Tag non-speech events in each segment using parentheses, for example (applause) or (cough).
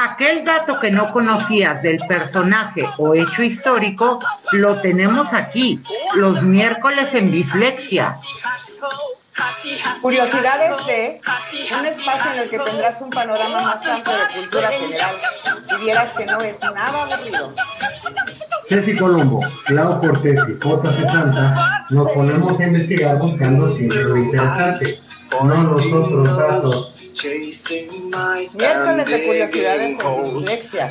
Aquel dato que no conocías del personaje o hecho histórico, lo tenemos aquí, los miércoles en Dislexia. Curiosidades de un espacio en el que tendrás un panorama más amplio de cultura general y vieras que no es nada aburrido. Ceci Colombo, Clau Cortés y J. Santa nos ponemos a investigar buscando siempre lo interesante, no los otros datos. Miércoles de curiosidades en dislexia.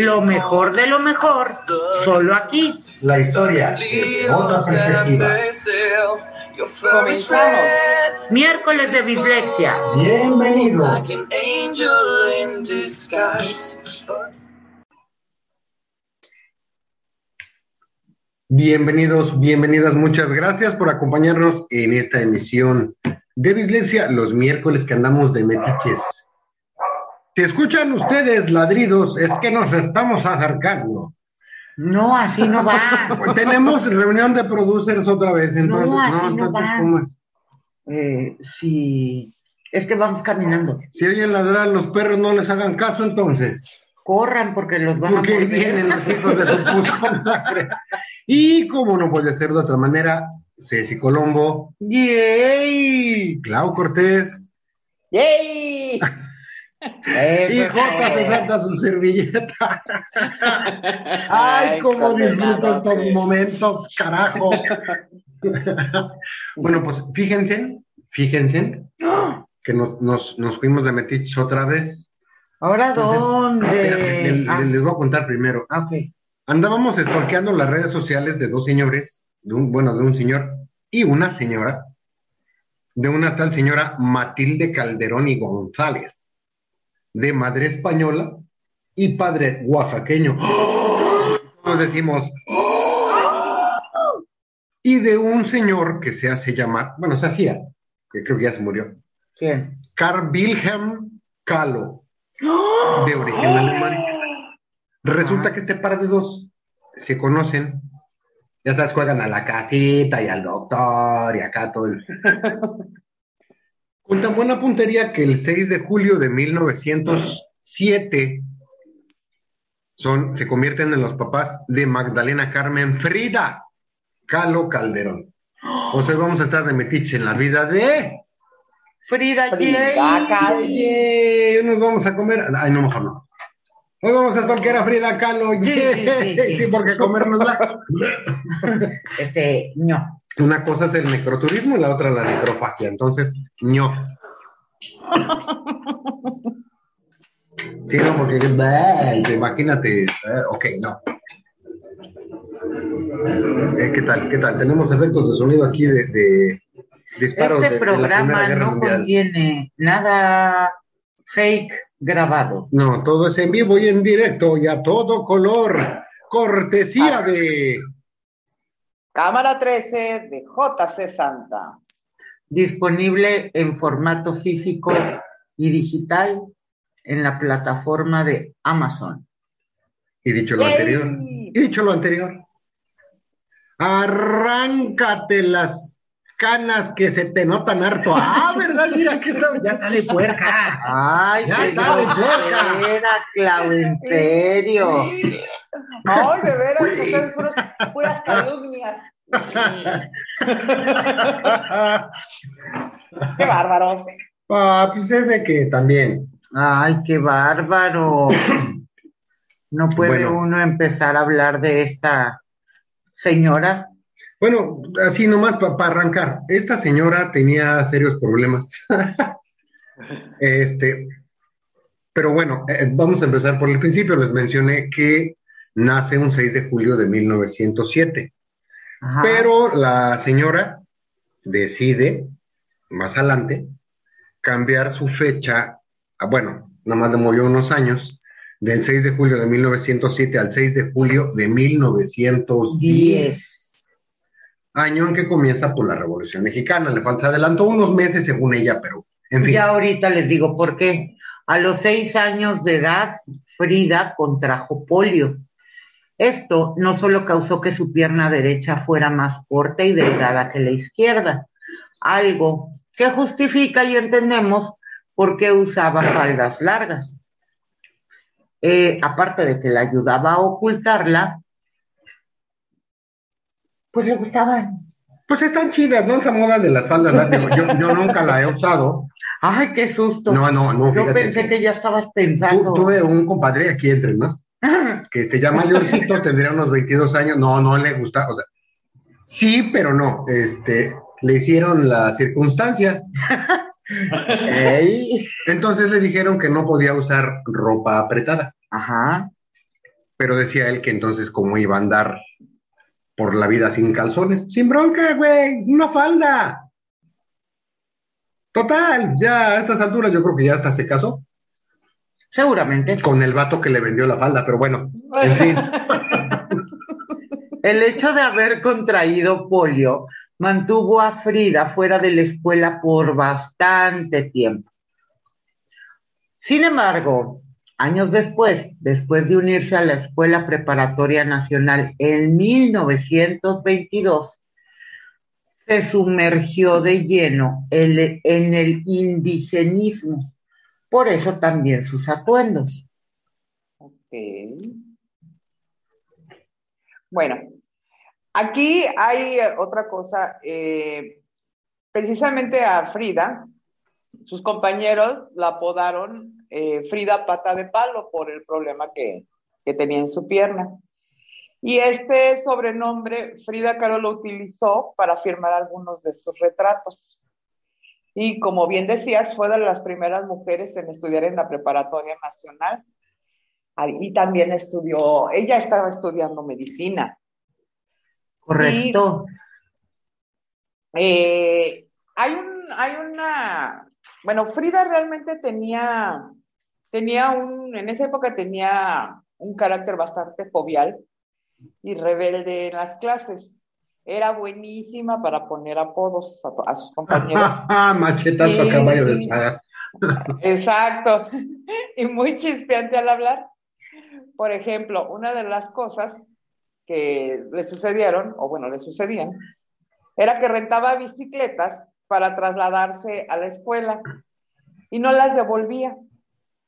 Lo mejor de lo mejor, solo aquí. La historia desde otra perspectiva. Comenzamos. Miércoles de dislexia. Bienvenidos. Bienvenidos, bienvenidas, muchas gracias por acompañarnos en esta emisión de Dislexia los miércoles que andamos de metiches. Si escuchan ustedes ladridos, es que nos estamos acercando. No, así no va. (laughs) Tenemos reunión de producers otra vez, entonces, No, así no entonces, va. ¿cómo es? Eh, sí, es que vamos caminando. Si oyen ladrar los perros, no les hagan caso entonces. Corran porque los van Porque a morder. vienen los hijos de su (laughs) puta sangre. Y como no puede ser de otra manera, Ceci Colombo, ¡Yay! Clau Cortés ¡Yay! (laughs) y J. se salta su servilleta. (laughs) Ay, cómo disfruto estos momentos, carajo. (laughs) bueno, pues fíjense, fíjense que nos, nos, nos fuimos de Metich otra vez. ¿Ahora Entonces, dónde? les, Ah, les voy a contar primero. ah, ok. Andábamos stalkeando las redes sociales de dos señores, de un, bueno, de un señor y una señora, de una tal señora Matilde Calderón y González, de madre española y padre oaxaqueño. Nos decimos. Y de un señor que se hace llamar, bueno, se hacía, que creo que ya se murió, ¿Quién? Carl Wilhelm Kahlo, de origen alemán. Resulta que este par de dos se conocen, ya sabes, juegan a la casita y al doctor y acá todo el... (laughs) Con tan buena puntería que el 6 de julio de 1907 son, se convierten en los papás de Magdalena Carmen Frida Calo Calderón. (gasps) O sea, vamos a estar de metiche en la vida de... Frida, Frida nos vamos a comer. Ay, no, mejor no. Hoy vamos a stalkear a Frida Kahlo. Sí, sí, sí, (laughs) sí. Porque comérnosla. (laughs) Este, no. Una cosa es el necroturismo y la otra la necrofagia. Entonces, ño. Sí, no, porque ay, imagínate. eh, ok, no. Eh, ¿Qué tal? ¿Qué tal? Tenemos efectos de sonido aquí de, de disparos Este de- de, la programa no Mundial. contiene nada fake grabado. No, todo es en vivo y en directo y a todo color. Cortesía de. Cámara 13 de JC Santa. Disponible en formato físico y digital en la plataforma de Amazon. Y dicho lo anterior. Y dicho lo anterior. Arráncate las canas que se te notan harto. Ah, ¿verdad? Mira que está, ya está de puerca. Ay, Ya está de puerca. era, Clau, en serio. Ay, de veras, ustedes puras, puras calumnias. Qué bárbaros. Ah, pues es de que también. Ay, qué bárbaro. No puede Bueno. uno empezar a hablar de esta señora. Bueno, así nomás para arrancar. Esta señora tenía serios problemas. (laughs) este, pero bueno, eh, vamos a empezar por el principio. Les mencioné que nace un 6 de julio de 1907. Ajá. Pero la señora decide, más adelante, cambiar su fecha, a, bueno, nada más le movió unos años, del 6 de julio de 1907 al 6 de julio de 1910 Diez. Año en que comienza por la Revolución Mexicana. Le falta adelantó unos meses según ella, pero en fin. Ya ahorita les digo por qué. A los seis años de edad, Frida contrajo polio Esto no solo causó que su pierna derecha fuera más corta y delgada que la izquierda, algo que justifica y entendemos por qué usaba faldas largas. Eh, aparte de que le ayudaba a ocultarla, pues le gustaban. Pues están chidas, ¿no? Esa moda de las faldas largas. Yo, yo nunca la he usado. Ay, qué susto. No, no, no. Yo pensé que- que ya estabas Tu- pensando. tuve un compadre aquí entre más, (laughs) que este ya mayorcito, tendría unos 22 años, no, no le gusta, o sea, sí, pero no, este, le hicieron la circunstancia, (laughs) Ey, entonces le dijeron que no podía usar ropa apretada, Ajá. pero decía él que entonces cómo iba a andar por la vida sin calzones, sin bronca, güey, una falda. Total, ya a estas alturas yo creo que ya hasta se casó Seguramente. con el vato que le vendió la falda, pero bueno, en fin. (laughs) El hecho de haber contraído polio mantuvo a Frida fuera de la escuela por bastante tiempo. Sin embargo, años después, después de unirse a la Escuela Preparatoria Nacional en 1922, se sumergió de lleno en el indigenismo. Por eso también sus atuendos. Ok. Bueno, aquí hay otra cosa. eh, precisamente a Frida, sus compañeros la apodaron eh, Frida Pata de Palo por el problema que, que tenía en su pierna. Y este sobrenombre Frida Kahlo lo utilizó para firmar algunos de sus retratos. Y como bien decías, fue de las primeras mujeres en estudiar en la preparatoria nacional. Y también estudió, ella estaba estudiando medicina. Correcto. Eh, hay un, hay una, bueno, Frida realmente tenía, tenía un, en esa época tenía un carácter bastante jovial y rebelde en las clases. Era buenísima para poner apodos a, a sus compañeros. (laughs) Machetazo Sí, a caballo de sí. espada. (laughs) Exacto. Y muy chispeante al hablar. Por ejemplo, una de las cosas que le sucedieron, o bueno, le sucedían, era que rentaba bicicletas para trasladarse a la escuela y no las devolvía.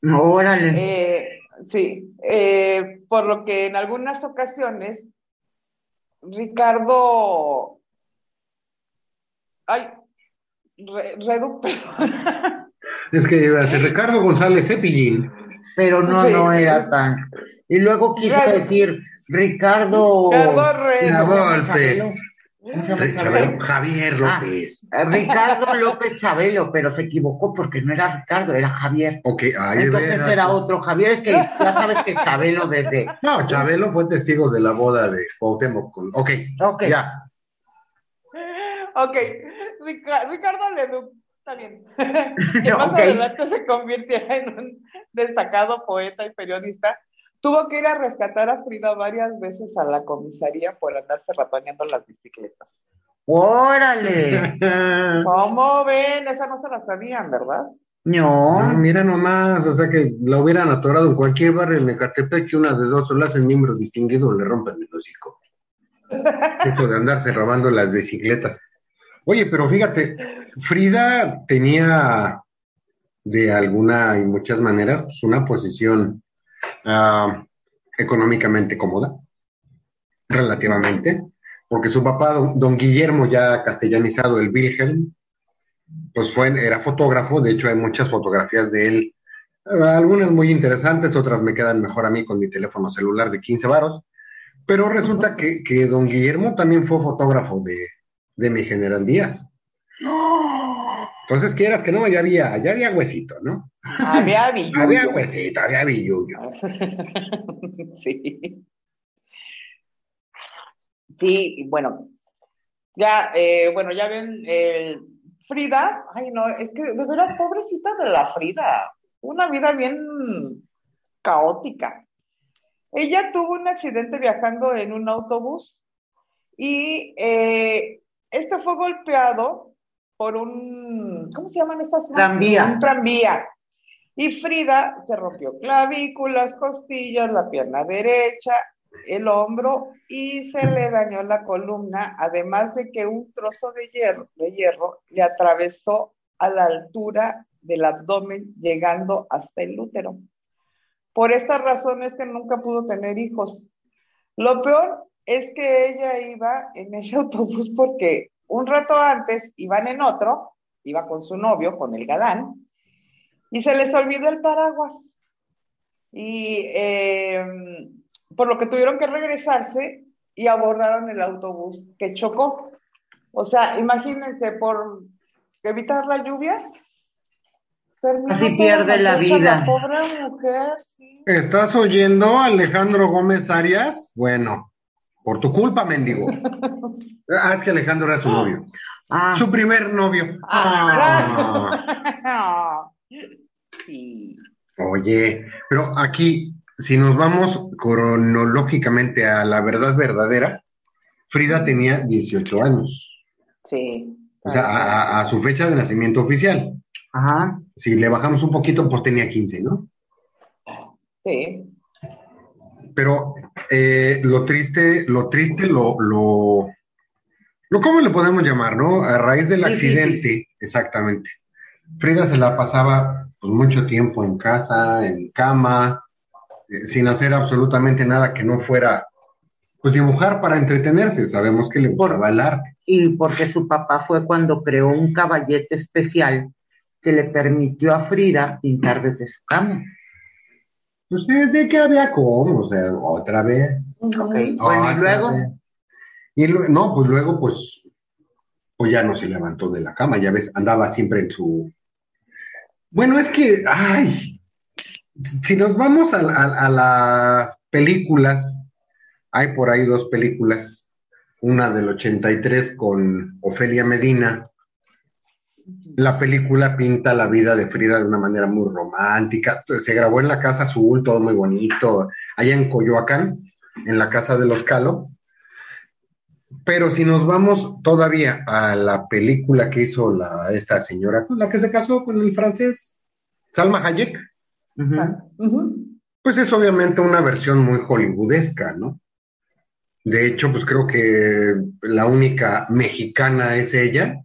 Órale. Eh, sí, eh, por lo que en algunas ocasiones Ricardo, ay, Re- Redu, (laughs) perdón. Es que iba a ser Ricardo González Cepillín. pero no, Sí. no era tan. Y luego quiso decir Ricardo. Ricardo Re- ¿Cómo se llama Golpe. Chabelo- Javier Ah. López. Eh, Ricardo López Chabelo, pero se equivocó porque no era Ricardo, era Javier. Ahí Entonces era otro Javier, es que ya sabes que Chabelo desde. (laughs) No, Chabelo fue testigo de la boda de Cuauhtémoc. Ok, Ok, ya. Ok, Rica- Ricardo Leduc, está bien. (laughs) (laughs) que más adelante se convirtiera en un destacado poeta y periodista. Tuvo que ir a rescatar a Frida varias veces a la comisaría por andarse ratoneando las bicicletas. órale. (laughs) ¿Cómo ven? Esa no se la sabían, ¿verdad? No, No, mira nomás, o sea que la hubieran atorado en cualquier barrio en Ecatepec que una de dos o la hacen miembro distinguido o le rompen el hocico. (laughs) Eso de andarse robando las bicicletas. Oye, pero fíjate, Frida tenía de alguna y muchas maneras pues, una posición ah, económicamente cómoda, relativamente, porque su papá, don, Guillermo, ya castellanizado, el Wilhelm, pues fue, era fotógrafo, de hecho hay muchas fotografías de él, eh, algunas muy interesantes, otras me quedan mejor a mí con mi teléfono celular de 15 varos, pero resulta que, que don Guillermo también fue fotógrafo de, de mi general Díaz. Entonces, quieras que no, ya había, ya había huesito, ¿no? Había (laughs) billullo. Había huesito, había billullo. (laughs) sí. Sí, bueno, ya, eh, bueno, ya ven, Frida, ay no, es que de veras, pobrecita de la Frida, una vida bien caótica. Ella tuvo un accidente viajando en un autobús y eh, este fue golpeado por un, ¿cómo se llaman estas? Tranvía. Un tranvía. Y Frida se rompió clavículas, costillas, la pierna derecha el hombro y se le dañó la columna, además de que un trozo de hierro, de hierro le atravesó a la altura del abdomen, llegando hasta el útero. Por esta razón es que nunca pudo tener hijos. Lo peor es que ella iba en ese autobús porque un rato antes iban en otro, iba con su novio, con el galán, y se les olvidó el paraguas. Y eh, por lo que tuvieron que regresarse y abordaron el autobús que chocó. O sea, imagínense, por evitar la lluvia, Así pierde la vida. pobre mujer. ¿Estás oyendo, Alejandro Gómez Arias? Bueno, por tu culpa, mendigo. (laughs) ah, es que Alejandro era su novio. Ah. Su primer novio. Ah. (laughs) sí. Oye, pero aquí, si nos vamos cronológicamente a la verdad verdadera, Frida tenía 18 años. Sí. O sea, a, su fecha de nacimiento oficial. Ajá. Si le bajamos un poquito, pues tenía 15, ¿no? Sí. Pero eh, lo triste, lo triste, lo, lo, lo, ¿cómo le podemos llamar, no? A raíz del accidente, exactamente. Frida se la pasaba pues, mucho tiempo en casa, en cama, eh, sin hacer absolutamente nada que no fuera pues dibujar para entretenerse, sabemos que le gustaba el arte. Y porque su papá fue cuando creó un caballete especial que le permitió a Frida pintar desde su cama. Pues desde que había como, o sea, otra vez. Okay. Bueno, y luego. Y no, pues luego, pues, pues ya no se levantó de la cama, ya ves, andaba siempre en su. Bueno, es que, ay, si nos vamos a las películas, hay por ahí dos películas, una del 83 con Ofelia Medina. La película pinta la vida de Frida de una manera muy romántica. Se grabó en la casa azul, todo muy bonito, allá en Coyoacán, en la casa de los Calo. Pero si nos vamos todavía a la película que hizo la, esta señora, la que se casó con el francés, Salma Hayek, pues es obviamente una versión muy hollywoodesca, ¿no? De hecho, pues creo que la única mexicana es ella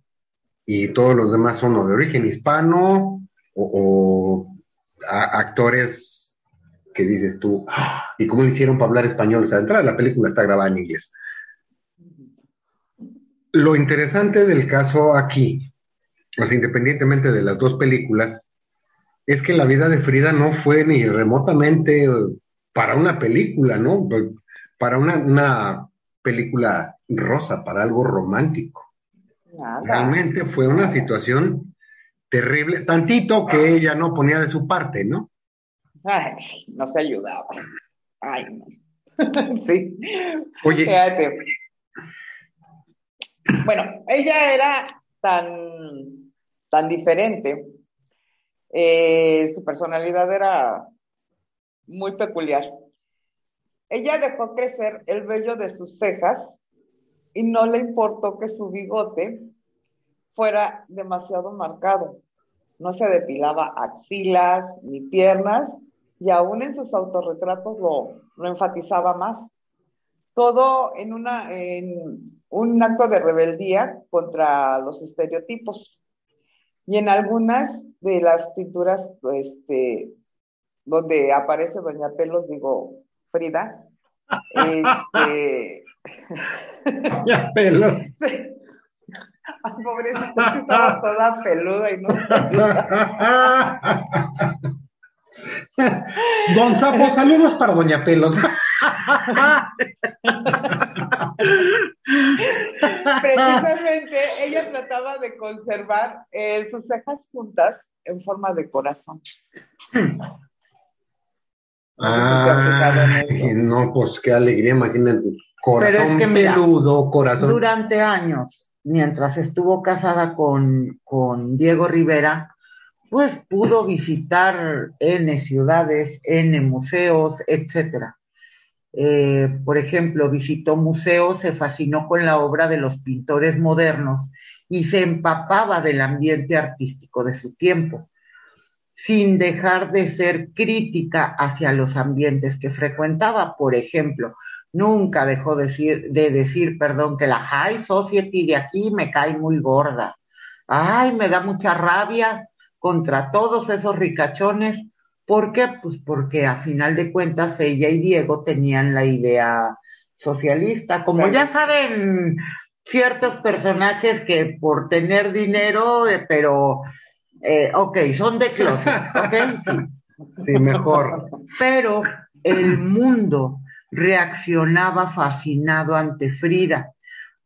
y todos los demás son de origen hispano o, actores que dices tú, ah, ¿y cómo le hicieron para hablar español? O sea, entrada la película está grabada en inglés. Lo interesante del caso aquí, sea, independientemente de las dos películas, es que la vida de Frida no fue ni remotamente para una película, ¿no? para una, película rosa, para algo romántico. Realmente fue una situación terrible, tantito que ella no ponía de su parte, ¿no? Ay, no se ayudaba. Ay, no. (laughs) sí. Oye. Bueno, ella era tan, tan diferente. Eh, su personalidad era muy peculiar. Ella dejó crecer el vello de sus cejas y no le importó que su bigote fuera demasiado marcado. No se depilaba axilas ni piernas y aún en sus autorretratos lo, enfatizaba más. Todo en, una, en un acto de rebeldía contra los estereotipos. Y en algunas de las pinturas este, donde aparece Doña Pelos, digo, Frida. (laughs) Este. Ya pelos. Ay, pobrecita, estaba toda peluda y no. Don Sapo, saludos para Doña Pelos. Precisamente ella trataba de conservar eh, sus cejas juntas en forma de corazón. Ah, no, pues qué alegría, imagínate. Corazón peludo, corazón. Durante años, mientras estuvo casada con, con Diego Rivera, pues pudo visitar N ciudades, N museos, etcétera. Eh, por ejemplo, visitó museos, se fascinó con la obra de los pintores modernos y se empapaba del ambiente artístico de su tiempo sin dejar de ser crítica hacia los ambientes que frecuentaba. Por ejemplo, nunca dejó de decir, de decir, perdón, que la High Society de aquí me cae muy gorda. Ay, me da mucha rabia contra todos esos ricachones. ¿Por qué? Pues porque a final de cuentas ella y Diego tenían la idea socialista. Como ya saben, ciertos personajes que por tener dinero, eh, pero, eh, ok, son de closet, ok, sí. (laughs) Sí, mejor. Pero el mundo reaccionaba fascinado ante Frida,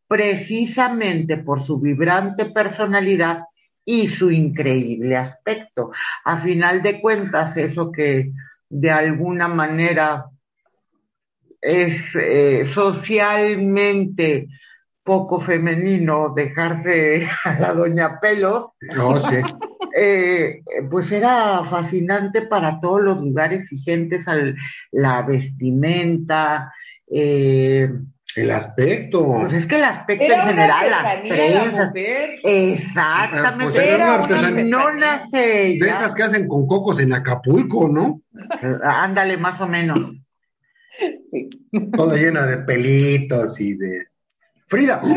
precisamente por su vibrante personalidad y su increíble aspecto. A final de cuentas, eso que de alguna manera es eh, socialmente poco femenino dejarse (laughs) a la doña Pelos, oh, sí. Eh, pues era fascinante para todos los lugares y gentes, al, la vestimenta, eh, el aspecto. Pues es que el aspecto era en general, las trenzas. Exactamente. Pues era una no nace. De esas que hacen con cocos en Acapulco, ¿no? Ándale, más o menos. Sí. (laughs) Toda llena de pelitos y de. Frida. (laughs)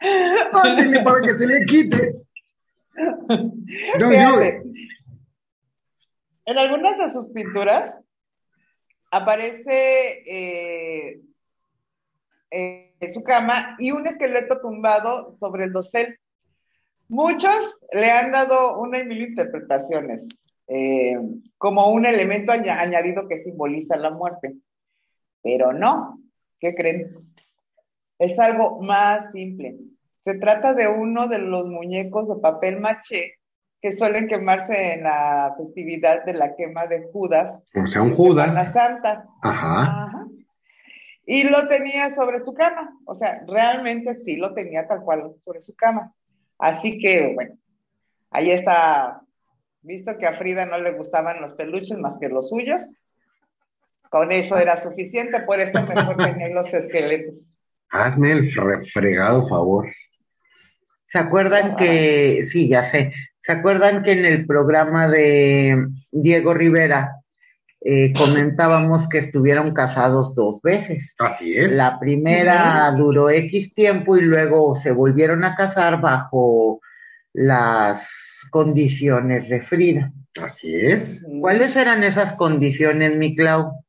Ándale para que se le quite. En algunas de sus pinturas aparece eh, en su cama y un esqueleto tumbado sobre el dosel. Muchos le han dado una y mil interpretaciones, eh, como un elemento añadido que simboliza la muerte. Pero no, ¿qué creen? Es algo más simple. Se trata de uno de los muñecos de papel maché que suelen quemarse en la festividad de la quema de Judas. O sea, un Judas. La Santa. Ajá. Ajá. Y lo tenía sobre su cama. O sea, realmente sí lo tenía tal cual sobre su cama. Así que, bueno, ahí está, visto que a Frida no le gustaban los peluches más que los suyos. Con eso era suficiente, por eso mejor (laughs) tenía los esqueletos. Hazme el fregado favor. ¿Se acuerdan que, sí, ya sé, ¿Se acuerdan que en el programa de Diego Rivera eh, comentábamos que estuvieron casados dos veces? Así es. La primera duró X tiempo y luego se volvieron a casar bajo las condiciones de Frida. Así es. ¿Cuáles eran esas condiciones, mi Clau?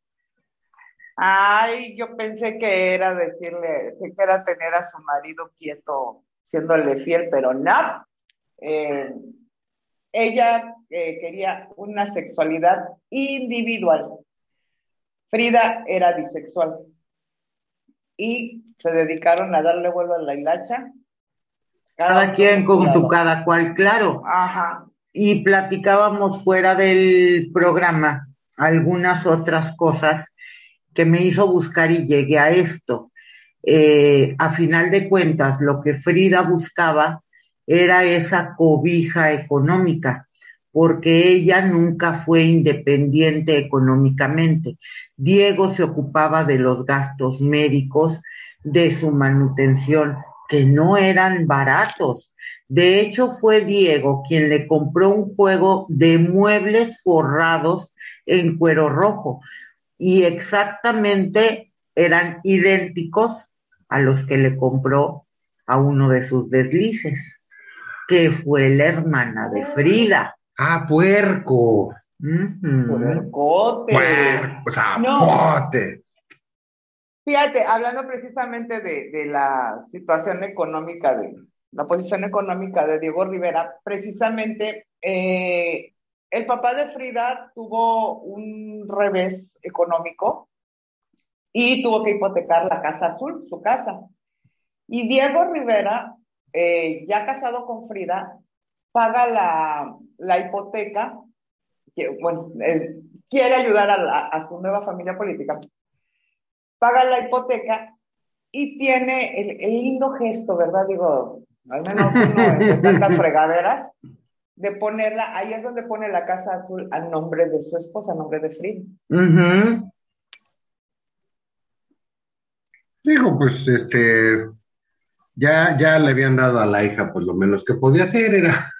Ay, yo pensé que era decirle, que era tener a su marido quieto, siéndole fiel, pero no. Eh, ella eh, quería una sexualidad individual. Frida era bisexual. Y se dedicaron a darle vuelo a la hilacha. Cada, quien con su cada cual, claro. Ajá. Y platicábamos fuera del programa algunas otras cosas que me hizo buscar y llegué a esto. Eh, a final de cuentas, lo que Frida buscaba era esa cobija económica, porque ella nunca fue independiente económicamente. Diego se ocupaba de los gastos médicos, de su manutención, que no eran baratos. De hecho, fue Diego quien le compró un juego de muebles forrados en cuero rojo y exactamente eran idénticos a los que le compró a uno de sus deslices que fue la hermana de Frida. Ah, puerco. Puercote. Puerco, o Fíjate, hablando precisamente de, la situación económica, de la posición económica de Diego Rivera, precisamente eh, el papá de Frida tuvo un revés económico y tuvo que hipotecar la casa azul, su casa. Y Diego Rivera eh, ya casado con Frida, paga la, hipoteca, que, bueno, eh, quiere ayudar a, su nueva familia política, paga la hipoteca y tiene el, lindo gesto, ¿verdad? Digo, al menos uno de tantas (laughs) fregaderas, de ponerla, ahí es donde pone la casa azul al nombre de su esposa, a nombre de Frida. Digo, pues este, ya, ya le habían dado a la hija, pues lo menos que podía hacer era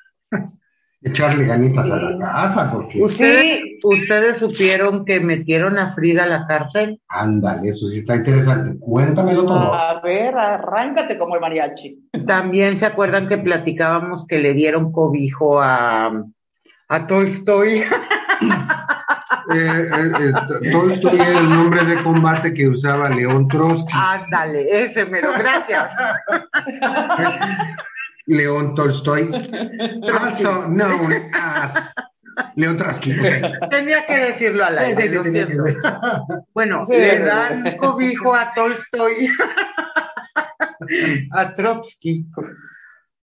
echarle ganitas a la casa, porque... ¿Ustedes, ¿Ustedes supieron que metieron a Frida a la cárcel? Ándale, eso sí está interesante. Cuéntamelo todo. A ver, arráncate como el mariachi. También se acuerdan que platicábamos que le dieron cobijo a, a Tolstoy. (laughs) Eh, eh, eh, Tolstoy era el nombre de combate que usaba León Trotsky. Ándale, ese mero, gracias. (laughs) León Tolstoy, (laughs) also known as León Trotsky. Tenía que decirlo al aire. Sí, tenía que. Bueno, Sí, le dan cobijo a Tolstoy, (laughs) a Trotsky.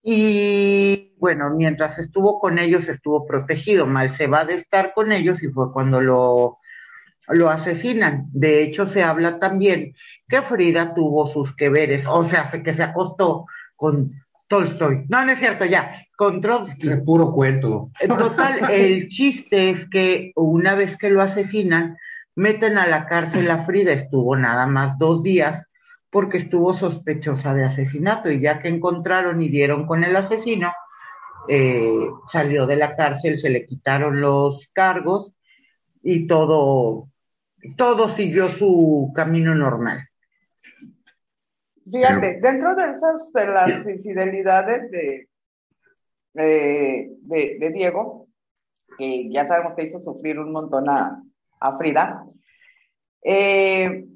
Y bueno, mientras estuvo con ellos, estuvo protegido. Mal se va de estar con ellos y fue cuando lo, lo asesinan. De hecho, se habla también que Frida tuvo sus que veres, o sea, que se acostó con Tolstoy. No, no es cierto, ya, con Trotsky. Es puro cuento. En total, el chiste es que una vez que lo asesinan, meten a la cárcel a Frida, estuvo nada más dos días porque estuvo sospechosa de asesinato y ya que encontraron y dieron con el asesino, eh, salió de la cárcel, se le quitaron los cargos y todo, todo siguió su camino normal. Fíjate, dentro de esas, de las infidelidades de, de, de- de Diego, que ya sabemos que hizo sufrir un montón a, a Frida, eh,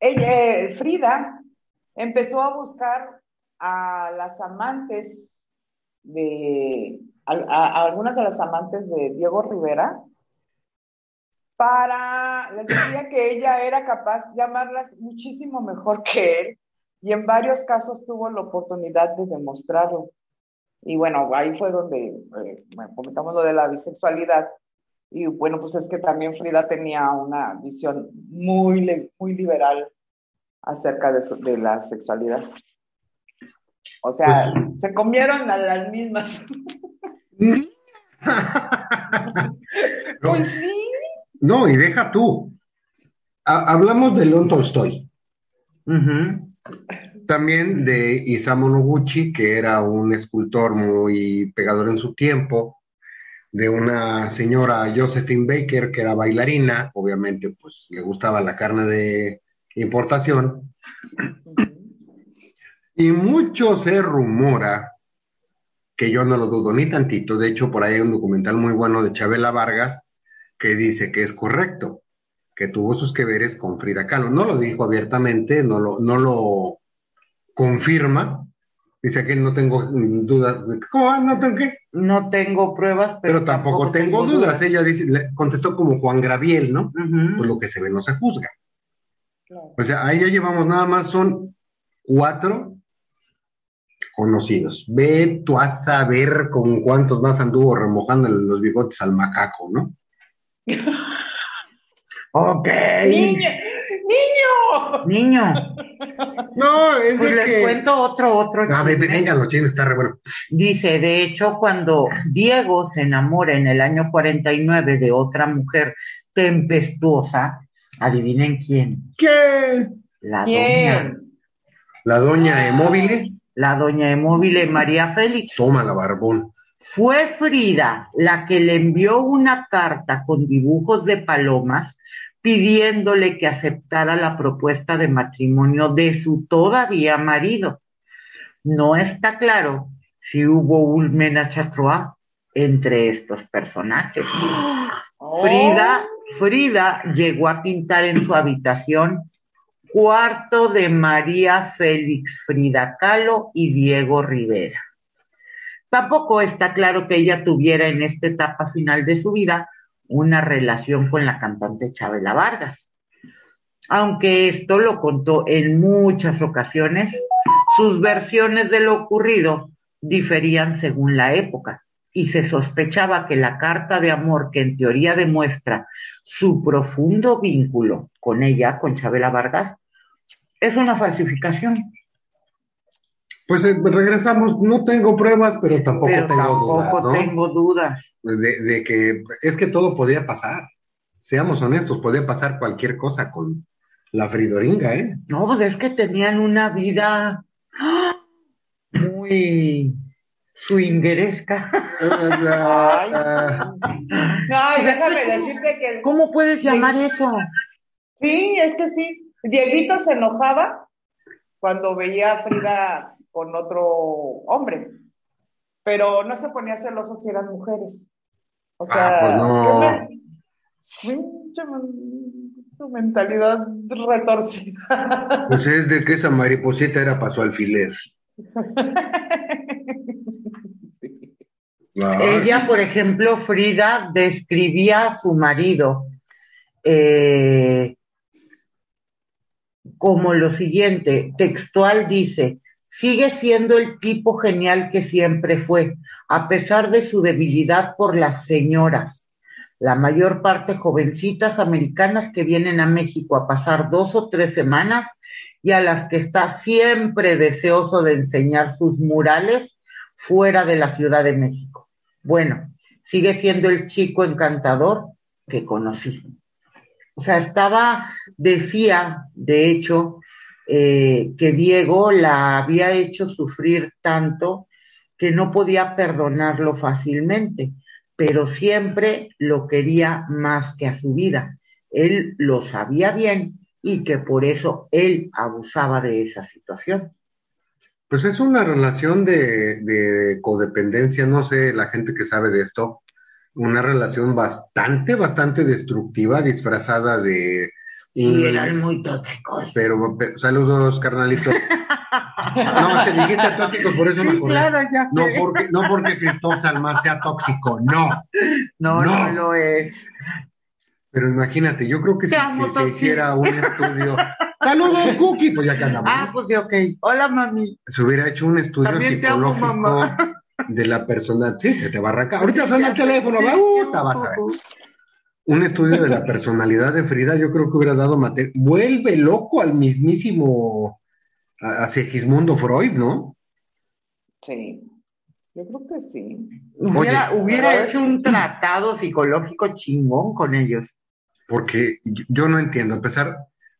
ella, eh, Frida empezó a buscar a las amantes de, a, a- a algunas de las amantes de Diego Rivera, para, les decía que ella era capaz de amarlas muchísimo mejor que él y en varios casos tuvo la oportunidad de demostrarlo. Y bueno, ahí fue donde eh, comentamos lo de la bisexualidad. Y bueno, pues es que también Frida tenía una visión muy, muy liberal acerca de, su- de la sexualidad. O sea, se comieron a las mismas. No, (laughs) Pues sí. No, y deja tú. Ha- hablamos de León Tolstoy. También de Isamu Noguchi, que era un escultor muy pegador en su tiempo, de una señora Josephine Baker, que era bailarina, obviamente pues le gustaba la carne de importación, y mucho se rumora, que yo no lo dudo ni tantito, de hecho por ahí hay un documental muy bueno de Chabela Vargas que dice que es correcto, que tuvo sus que veres con Frida Kahlo. No lo dijo abiertamente, no lo, no lo confirma, dice que no tengo dudas, ¿cómo? ¿No tengo qué? No tengo pruebas, pero, Pero tampoco tengo dudas, ella dice, le contestó como Juan Graviel, ¿no? Ujú. Pues lo que se ve no se juzga. Claro. O sea, ahí ya llevamos nada más, son cuatro conocidos. Ve tú a saber con cuántos más anduvo remojando los bigotes al macaco, ¿no? Ok. ¡Niño! ¡Niño! Niño, No, es pues de les que... cuento otro, otro. A ver, venga, los chinos, está re bueno. Dice, de hecho, cuando Diego se enamora en el año 49 de otra mujer tempestuosa, adivinen quién, ¿Quién? la doña. La doña Emóvile, la doña Emóvile María Félix. toma la barbón. Fue Frida la que le envió una carta con dibujos de palomas pidiéndole que aceptara la propuesta de matrimonio de su todavía marido. No está claro si hubo un trois entre estos personajes. (gasps) Oh. Frida, Frida llegó a pintar en su habitación cuarto de María Félix Frida Kahlo y Diego Rivera. Tampoco está claro que ella tuviera en esta etapa final de su vida una relación con la cantante Chabela Vargas. Aunque esto lo contó en muchas ocasiones, sus versiones de lo ocurrido diferían según la época y se sospechaba que la carta de amor que en teoría demuestra su profundo vínculo con ella, con Chabela Vargas, es una falsificación. Pues eh, regresamos, no tengo pruebas, pero tampoco pero tengo tampoco dudas, ¿no? tengo dudas. De, de que es que todo podía pasar. Seamos honestos, podía pasar cualquier cosa con la fridoringa, ¿eh? No, pues es que tenían una vida muy swingeresca. (laughs) Ay, no, déjame decirte que. ¿Cómo puedes llamar eso? Sí, es que sí. Dieguito se enojaba cuando veía a Frida con otro hombre, pero no se ponía celoso si eran mujeres. O Ah, sea, pues no. su mentalidad retorcida. (laughs) Pues es de que esa mariposita era para su alfiler. Ella, por ejemplo, Frida describía a su marido eh, como lo siguiente, textual dice, sigue siendo el tipo genial que siempre fue, a pesar de su debilidad por las señoras, la mayor parte jovencitas americanas que vienen a México a pasar dos o tres semanas y a las que está siempre deseoso de enseñar sus murales fuera de la Ciudad de México. Bueno, sigue siendo el chico encantador que conocí. O sea, estaba, decía, de hecho, eh, que Diego la había hecho sufrir tanto que no podía perdonarlo fácilmente, pero siempre lo quería más que a su vida. Él lo sabía bien y que por eso él abusaba de esa situación. Pues es una relación de, de codependencia, no sé, la gente que sabe de esto, una relación bastante, bastante destructiva, disfrazada de... Sí, un- eran muy tóxicos. pero, pero- saludos, carnalito. No, te dijiste tóxicos, por eso me Sí, acordé. claro, ya No porque, no porque Cristóbal Salma sea tóxico, no. No, no, No. lo es. Pero imagínate, yo creo que si, se hiciera un (laughs) estudio. ¡Saludos, Cookie! Pues ya que andamos. Ah, pues sí, ok. Hola, mami. Se hubiera hecho un estudio También te amo, psicológico de la persona. Sí, se te va a arrancar. Ahorita suena el teléfono, va, uh, vas a ver. (laughs) Un estudio de la personalidad de Frida, yo creo que hubiera dado material. Vuelve loco al mismísimo a, a Segismundo Freud, ¿no? Sí, yo creo que sí. Hubiera, Oye. hubiera hecho un tratado psicológico chingón con ellos. Porque yo- no entiendo. Empezar,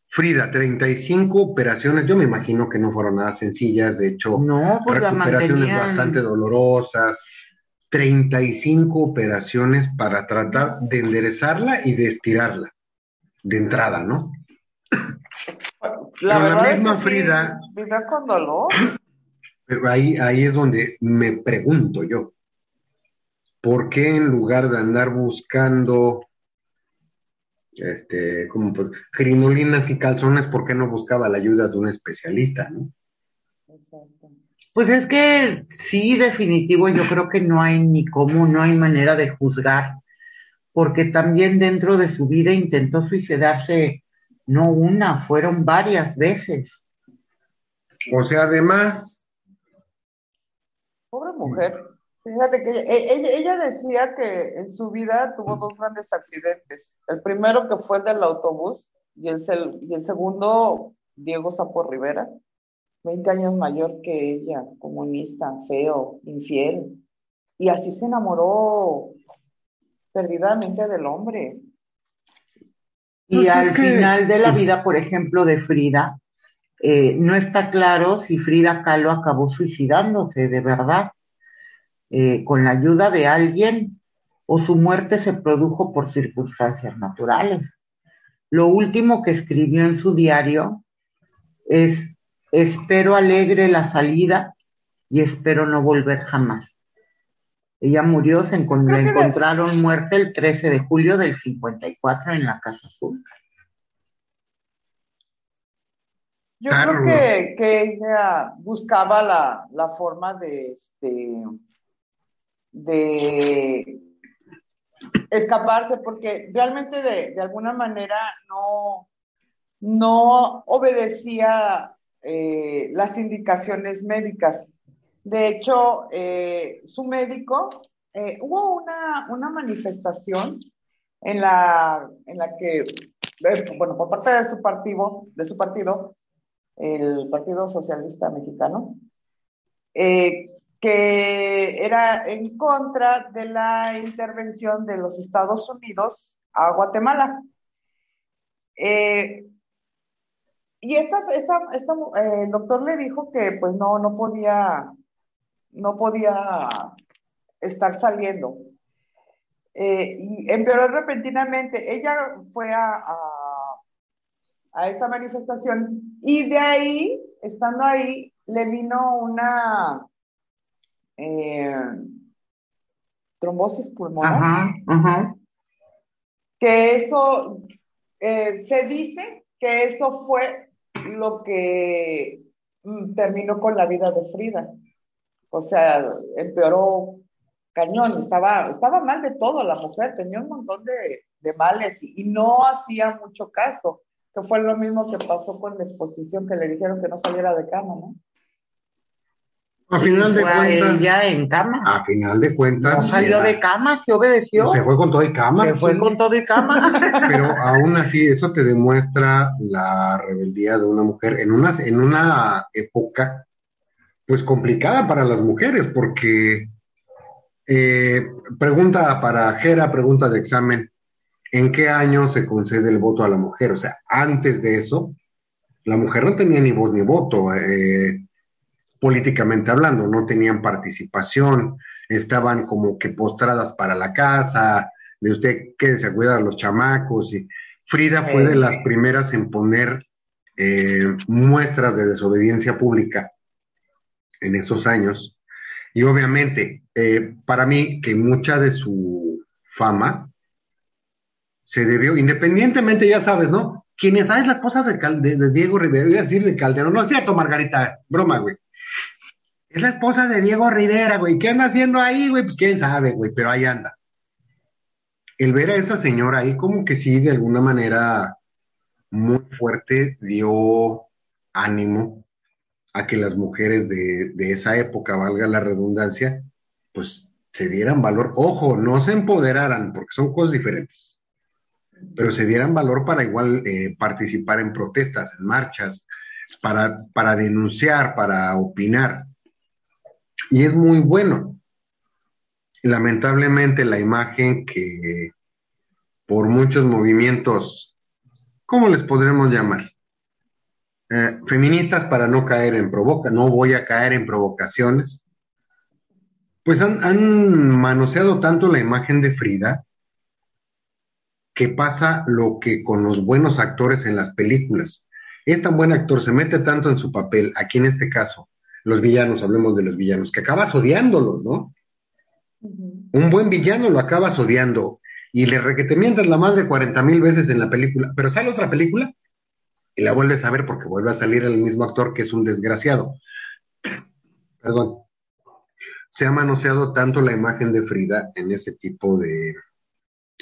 Frida, 35 operaciones, yo me imagino que no fueron nada sencillas, de hecho, No, pues recuperaciones bastante dolorosas, 35 operaciones para tratar de enderezarla y de estirarla, de entrada, ¿no? La Pero la misma es que sí, Frida- con dolor. Ahí, ahí es donde me pregunto yo, ¿por qué en lugar de andar buscando este, como pues, crinolinas y calzones, por qué no buscaba la ayuda de un especialista, ¿no? Pues es que sí, definitivo, yo creo que no hay ni cómo, no hay manera de juzgar, porque también dentro de su vida intentó suicidarse no una, fueron varias veces. O sea, además, Pobre mujer. Fíjate que ella, e- ella, decía que en su vida tuvo dos grandes accidentes. El primero que fue el del autobús y el, sel- y el segundo, Diego Sapo Rivera, 20 años mayor que ella, comunista, feo, infiel. Y así se enamoró perdidamente del hombre. Y Pues es al que- final de la vida, por ejemplo, de Frida, eh, no está claro si Frida Kahlo acabó suicidándose de verdad, eh, con la ayuda de alguien, o su muerte se produjo por circunstancias naturales. Lo último que escribió en su diario es, espero alegre la salida y espero no volver jamás. Ella murió, se la de- encontraron muerta el 13 de julio del 54 en la Casa Azul. Yo creo que, que ella buscaba la, la forma de, este, de escaparse, porque realmente de, de alguna manera no, no obedecía eh, las indicaciones médicas. De hecho, eh, su médico, eh, hubo una, una manifestación en la, en la que, bueno, por parte de su partido, de su partido, el Partido Socialista Mexicano, que era en contra de la intervención de los Estados Unidos a Guatemala. Y esta, esta, esta, eh, el doctor le dijo que pues no, no podía no podía estar saliendo. Eh, y empeoró repentinamente. Ella fue a, a, esta manifestación y de ahí, estando ahí, le vino una eh, trombosis pulmonar. Que eso, eh, se dice que eso fue lo que mm, terminó con la vida de Frida. O sea, empeoró cañón, estaba, estaba mal de todo la mujer, tenía un montón de, males y, no hacía mucho caso, que fue lo mismo que pasó con la exposición que le dijeron que no saliera de cama, ¿no? A final de cuentas. ya en cama. A final de cuentas. No salió de cama, se obedeció. Se fue con todo y cama. Se fue con todo y cama. (laughs) Pero aún así, eso te demuestra la rebeldía de una mujer en una, en una época, pues complicada para las mujeres, porque eh, pregunta para Jera, pregunta de examen. ¿En qué año se concede el voto a la mujer? O sea, antes de eso, la mujer no tenía ni voz ni voto, eh, políticamente hablando, no tenían participación, estaban como que postradas para la casa, de usted quédese a cuidar a los chamacos. Y Frida fue de las primeras en poner eh, muestras de desobediencia pública en esos años. Y obviamente, eh, para mí, que mucha de su fama se debió, independientemente, ya sabes, ¿no? Quién es, ah, la esposa de, de, Diego Rivera, iba a decir de Calderón, no es cierto, Margarita, broma, güey. Es la esposa de Diego Rivera, güey. ¿Qué anda haciendo ahí, güey? Pues quién sabe, güey, pero ahí anda. El ver a esa señora ahí, como que sí, de alguna manera muy fuerte, dio ánimo a que las mujeres de, esa época, valga la redundancia, pues se dieran valor. Ojo, no se empoderaran, porque son cosas diferentes, pero se dieran valor para igual eh, participar en protestas, en marchas, para, para denunciar, para opinar. Y es muy bueno. Lamentablemente la imagen que por muchos movimientos, ¿cómo les podremos llamar? Eh, feministas para no caer en provoca, no voy a caer en provocaciones, pues han, han manoseado tanto la imagen de Frida que pasa lo que con los buenos actores en las películas. Es tan buen actor, se mete tanto en su papel, aquí en este caso, los villanos, hablemos de los villanos, que acabas odiándolos, ¿no? Un buen villano lo acabas odiando y le requetemientas la madre 40 mil veces en la película, pero sale otra película y la vuelves a ver porque vuelve a salir el mismo actor que es un desgraciado. (clears throat) Perdón. Se ha manoseado tanto la imagen de Frida en ese tipo de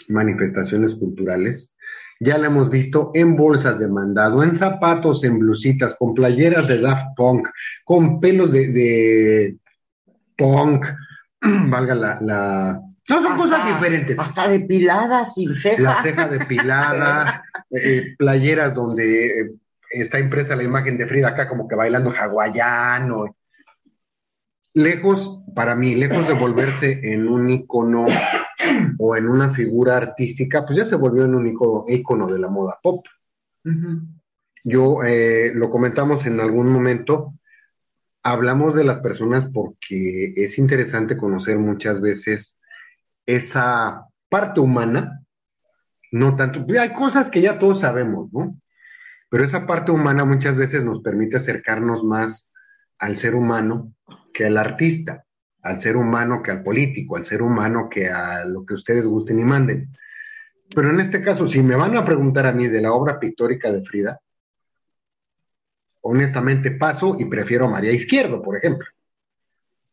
manifestaciones culturales. Ya la hemos visto en bolsas de mandado, en zapatos, en blusitas, con playeras de Daft Punk, con pelos de, de punk, (clears throat) valga la, no, son cosas diferentes. Hasta depilada, sin ceja. La ceja depilada, (laughs) eh, playeras donde eh, está impresa la imagen de Frida acá como que bailando hawaiano. Lejos, para mí, lejos de volverse en un icono o en una figura artística, pues ya se volvió en un icono, de la moda pop. Yo eh, lo comentamos en algún momento, hablamos de las personas porque es interesante conocer muchas veces esa parte humana, no tanto, hay cosas que ya todos sabemos, ¿no? Pero esa parte humana muchas veces nos permite acercarnos más al ser humano que al artista, al ser humano que al político, al ser humano que a lo que ustedes gusten y manden. Pero en este caso, si me van a preguntar a mí de la obra pictórica de Frida, honestamente paso y prefiero a María Izquierdo, por ejemplo,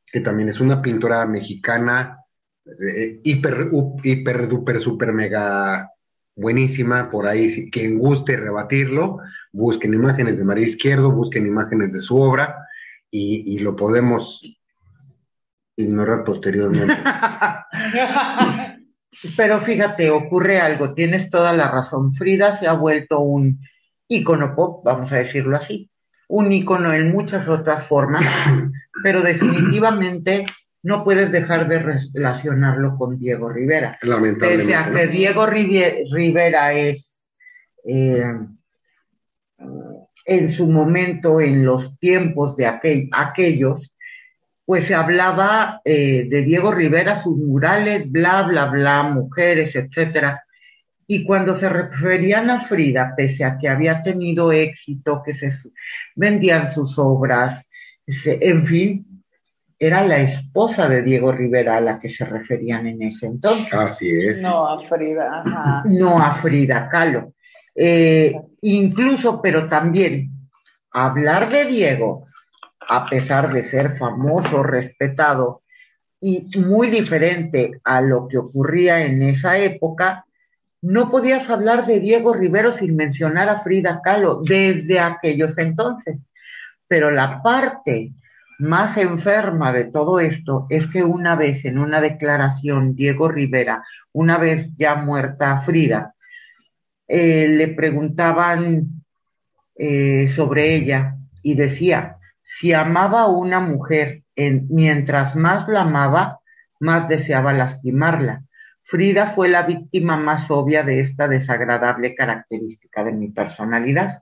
que también es una pintora mexicana eh, hiper, hiper, duper, super, mega buenísima. Por ahí, si quien guste rebatirlo, busquen imágenes de María Izquierdo, busquen imágenes de su obra y, lo podemos ignorar posteriormente. (laughs) Pero fíjate, ocurre algo, tienes toda la razón. Frida se ha vuelto un ícono pop, vamos a decirlo así, un ícono en muchas otras formas, (coughs) pero definitivamente no puedes dejar de relacionarlo con Diego Rivera. Lamentablemente. Pese a que Diego Rivera es eh, en su momento, en los tiempos de aquellos, pues se hablaba eh, de Diego Rivera, sus murales, bla, bla, bla, mujeres, etcétera. Y cuando se referían a Frida, pese a que había tenido éxito, que se vendían sus obras, en fin, era la esposa de Diego Rivera a la que se referían en ese entonces. Así es. No a Frida, ajá. No a Frida Kahlo. Eh, incluso, pero también, hablar de Diego, a pesar de ser famoso, respetado y muy diferente a lo que ocurría en esa época, no podías hablar de Diego Rivero sin mencionar a Frida Kahlo desde aquellos entonces. Pero la parte más enferma de todo esto es que una vez en una declaración, Diego Rivera, una vez ya muerta Frida, eh, le preguntaban eh, sobre ella y decía, si amaba a una mujer, en, mientras más la amaba, más deseaba lastimarla. Frida fue la víctima más obvia de esta desagradable característica de mi personalidad.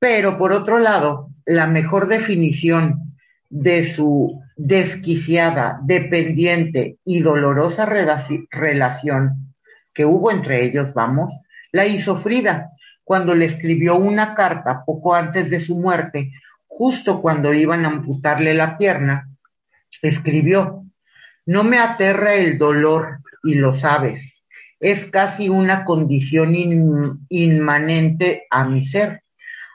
Pero por otro lado, la mejor definición de su desquiciada, dependiente y dolorosa relación que hubo entre ellos, vamos, la hizo Frida cuando le escribió una carta poco antes de su muerte, justo cuando iban a amputarle la pierna, escribió, no me aterra el dolor y lo sabes, es casi una condición inmanente a mi ser.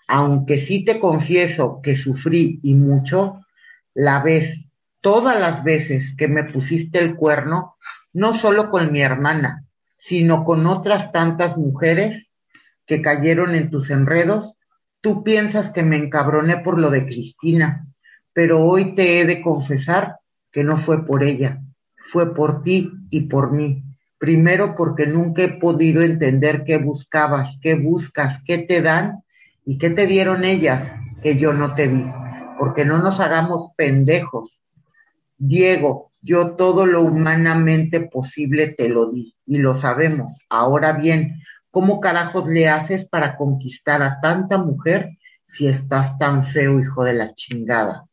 Aunque sí te confieso que sufrí y mucho, la vez, todas las veces que me pusiste el cuerno, no solo con mi hermana, sino con otras tantas mujeres que cayeron en tus enredos, tú piensas que me encabroné por lo de Cristina, pero hoy te he de confesar que no fue por ella, fue por ti y por mí. Primero porque nunca he podido entender qué buscabas, qué buscas, qué te dan ¿Y qué te dieron ellas que yo no te di? Porque no nos hagamos pendejos. Diego, yo todo lo humanamente posible te lo di y lo sabemos. Ahora bien, ¿cómo carajos le haces para conquistar a tanta mujer si estás tan feo, hijo de la chingada?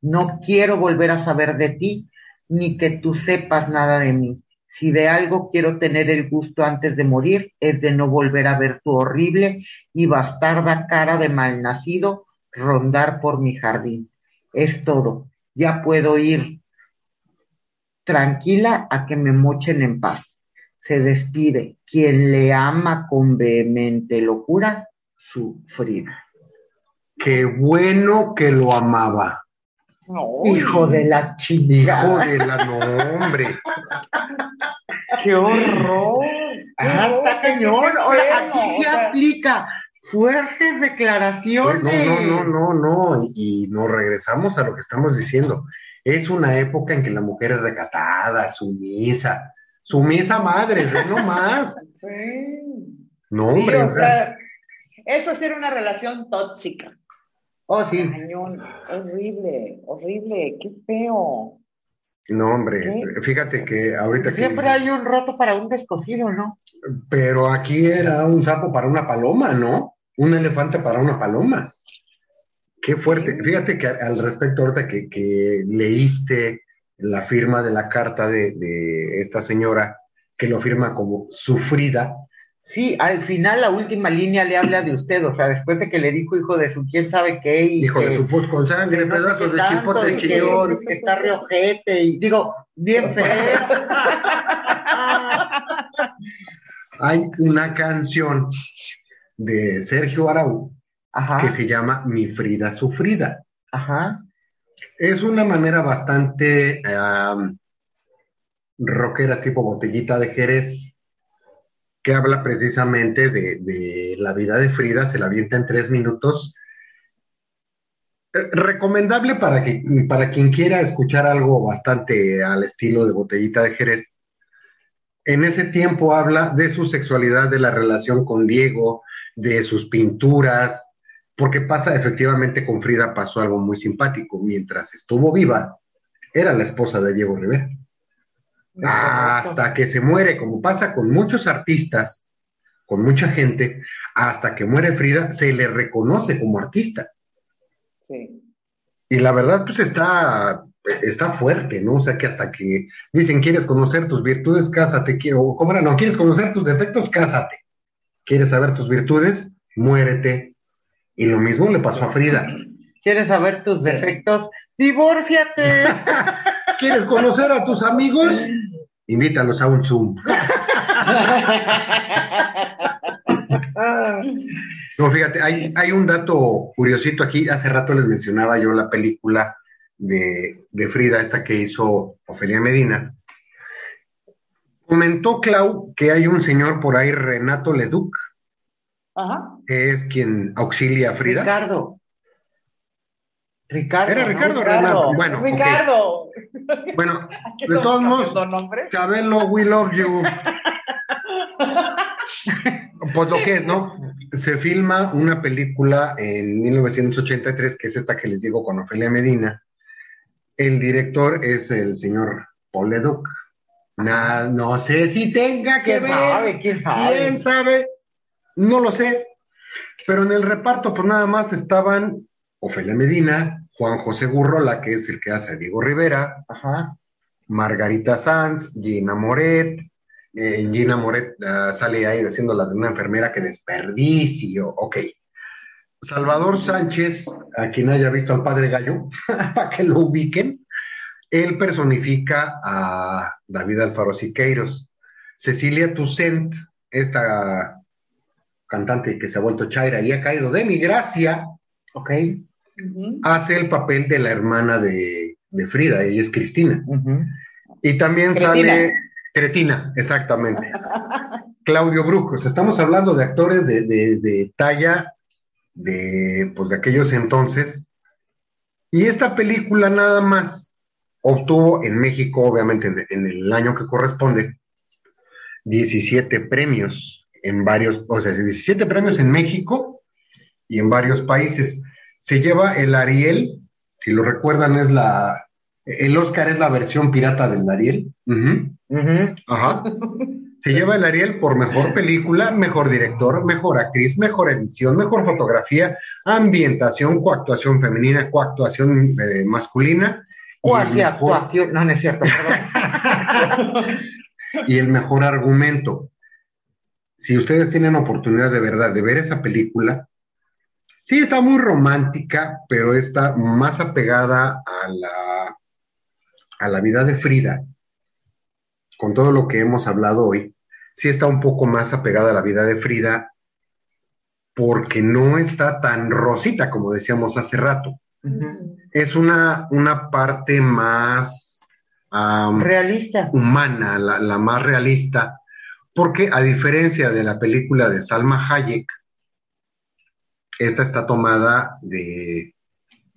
No quiero volver a saber de ti ni que tú sepas nada de mí. Si de algo quiero tener el gusto antes de morir, es de no volver a ver tu horrible y bastarda cara de malnacido rondar por mi jardín. Es todo. Ya puedo ir tranquila a que me mochen en paz. Se despide quien le ama con vehemente locura, su Frida. Qué bueno que lo amaba. Hijo de la chingada. Hijo de la no, hombre. ¡Qué horror! Ah, está cañón. Ahora, aquí se aplica fuertes declaraciones. No, no, no, no, no. Y, nos regresamos a lo que estamos diciendo. Es una época en que la mujer es recatada, sumisa, sumisa madre, no más. (laughs) Sí. No, hombre. o sea, eso es una relación tóxica. Oh, sí. horrible, horrible, qué feo. No, hombre, fíjate que ahorita Siempre hay un roto para un descosido, ¿no? Pero aquí era un sapo para una paloma, ¿no? Un elefante para una paloma. Qué fuerte. Fíjate que al respecto, ahorita que, leíste la firma de la carta de, de esta señora, que lo firma como sufrida, Sí, al final la última línea le habla de usted, o sea, después de que le dijo hijo de su quién sabe qué. Y hijo de su pus con sangre, pedazos de chipote chillón. Que, está reojete y digo, bien feo. (laughs) Hay una canción de Sergio Arau que se llama Mi Frida Sufrida. Ajá. Es una manera bastante rockera, tipo botellita de Jerez que habla precisamente de, la vida de Frida, se la avienta en tres minutos. Eh, recomendable para, que, para quien quiera escuchar algo bastante al estilo de Botellita de Jerez. En ese tiempo habla de su sexualidad, de la relación con Diego, de sus pinturas, porque pasa efectivamente con Frida pasó algo muy simpático. Mientras estuvo viva, era la esposa de Diego Rivera hasta que se muere, como pasa con muchos artistas, con mucha gente, hasta que muere Frida, se le reconoce como artista. Sí. Y la verdad, pues está, está fuerte, ¿no? O sea, que hasta que dicen, quieres conocer tus virtudes, cásate, quiero, ¿cómo era? No, quieres conocer tus defectos, cásate. ¿Quieres saber tus virtudes? Muérete. Y lo mismo le pasó a Frida. ¿Quieres saber tus defectos? ¡Divórciate! (laughs) ¿Quieres conocer a tus amigos? Invítalos a un Zoom. No, fíjate, hay, hay un dato curiosito aquí. Hace rato les mencionaba yo la película de, de Frida, esta que hizo Ofelia Medina. Comentó Clau que hay un señor por ahí, Renato Leduc, Ajá. que es quien auxilia a Frida. Ricardo. Ricardo. Era. Ricardo. Renato. Bueno. Ricardo. Bueno, (laughs) ¿Qué de todos modos? Chabelo, we love you. (laughs) Pues lo que es, ¿no? Se filma una película en 1983, que es esta que les digo con Ofelia Medina. El director es el señor Paul Leduc. Na- no sé si tenga que ¿Quién ver. sabe? ¿Quién sabe? ¿Quién sabe? No lo sé. Pero en el reparto, pues nada más estaban Ofelia Medina, Juan José Gurrola, que es el que hace a Diego Rivera, Ajá. Margarita Sanz, Gina Moret. eh, Gina Moret ah, sale ahí haciendo la de una enfermera que desperdicio. Ok. Salvador Sánchez, a quien haya visto al padre Gallo, (laughs) para que lo ubiquen, él personifica a David Alfaro Siqueiros. Cecilia Toussaint, esta cantante que se ha vuelto chaira y ha caído de mi gracia, Ok. Hace el papel de la hermana de, de Frida, ella es Cristina. Y también Cretina. sale Cretina, exactamente. (laughs) Claudio Brucos. Estamos hablando de actores de, de- de talla de, pues, de aquellos entonces. Y esta película nada más obtuvo en México, obviamente en, en el año que corresponde, 17 premios en varios, o sea, 17 premios en México y en varios países. Se lleva el Ariel, si lo recuerdan, es la, el Oscar es la versión pirata del Ariel. Ujú. Ujú. Ajá. Se lleva el Ariel por mejor película, mejor director, mejor actriz, mejor edición, mejor fotografía, ambientación, coactuación femenina, coactuación eh, masculina Cuasi mejor. No, no es cierto, perdón. (laughs) y el mejor argumento. Si ustedes tienen oportunidad de verdad de ver esa película, sí está muy romántica, pero está más apegada a la, a la vida de Frida, con todo lo que hemos hablado hoy, sí está un poco más apegada a la vida de Frida, porque no está tan rosita como decíamos hace rato. Es una, una parte más Realista. humana, la, la más realista, porque a diferencia de la película de Salma Hayek, esta está tomada de,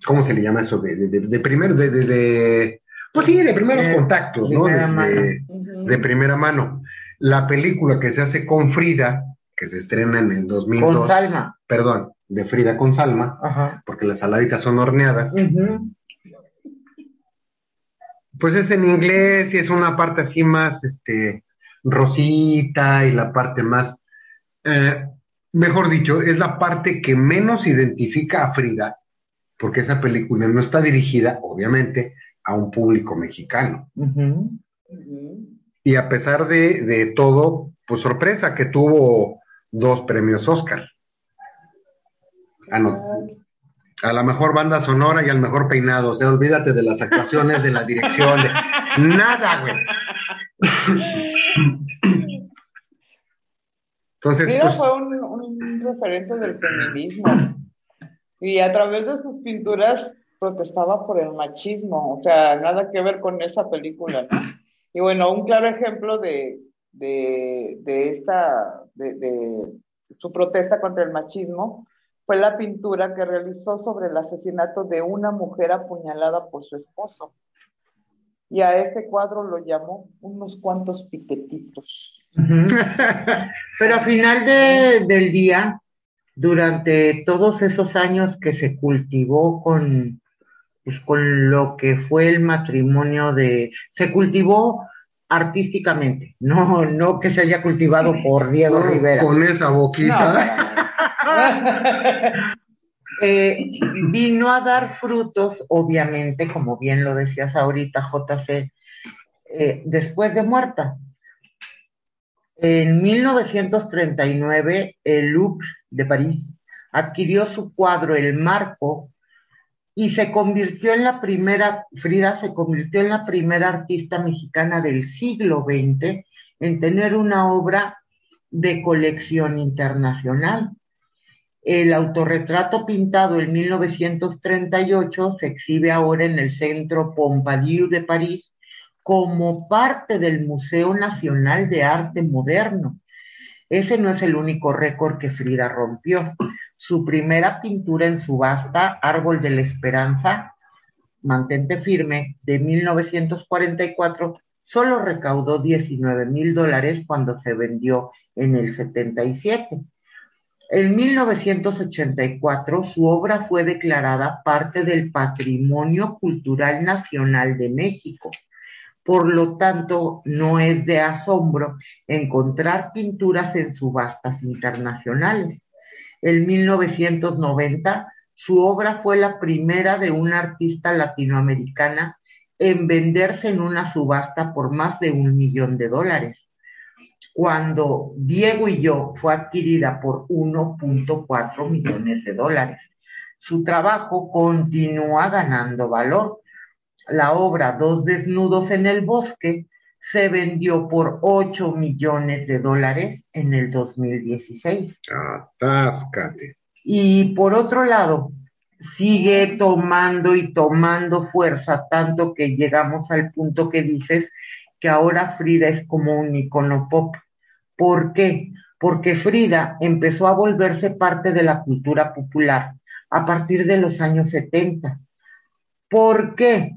¿cómo se le llama eso? De, de, de, de primer, de, de, pues sí, de primeros contactos, ¿no? De, primera mano. de- Ujú. de primera mano. La película que se hace con Frida, que se estrena en el 2002, Con Salma. perdón, de Frida con Salma, Ajá. porque las saladitas son horneadas, pues es en inglés y es una parte así más, este, rosita y la parte más, eh, mejor dicho, es la parte que menos identifica a Frida, porque esa película no está dirigida, obviamente, a un público mexicano. Y a pesar de, de todo, pues sorpresa que tuvo dos premios Oscar. Ah, no, a la mejor banda sonora y al mejor peinado. O sea, olvídate de las actuaciones, de la dirección, de (laughs) nada, güey. Entonces, Frida pues, fue un, un referente del feminismo y a través de sus pinturas protestaba por el machismo, o sea, nada que ver con esa película, ¿no? Y bueno, un claro ejemplo de, de, de esta, de, de su protesta contra el machismo fue la pintura que realizó sobre el asesinato de una mujer apuñalada por su esposo. Y a este cuadro lo llamó unos cuantos piquetitos. (laughs) Pero al final de- del día, durante todos esos años que se cultivó con, pues, con lo que fue el matrimonio de, se cultivó artísticamente, (laughs) no, no que se haya cultivado por Diego Rivera. con esa boquita. (laughs) que vino a dar frutos, obviamente, como bien lo decías ahorita, JC, eh, después de muerta. En 1939, el Louvre de París adquirió su cuadro El Marco y se convirtió en la primera, Frida se convirtió en la primera artista mexicana del siglo XX en tener una obra de colección internacional. El autorretrato pintado en 1938 se exhibe ahora en el Centro Pompidou de París como parte del Museo Nacional de Arte Moderno. Ese no es el único récord que Frida rompió. Su primera pintura en subasta, Árbol de la Esperanza, Mantente Firme, de 1944, solo recaudó 19 mil dólares cuando se vendió en el 77. En 1984 su obra fue declarada parte del Patrimonio Cultural Nacional de México. Por lo tanto, no es de asombro encontrar pinturas en subastas internacionales. En 1990, su obra fue la primera de una artista latinoamericana en venderse en una subasta por más de un millón de dólares cuando Diego y yo fue adquirida por 1.4 millones de dólares. Su trabajo continúa ganando valor. La obra Dos desnudos en el bosque se vendió por 8 millones de dólares en el 2016. Atáscate. Y por otro lado, sigue tomando y tomando fuerza, tanto que llegamos al punto que dices que ahora Frida es como un icono pop. ¿Por qué? Porque Frida empezó a volverse parte de la cultura popular a partir de los años 70. ¿Por qué?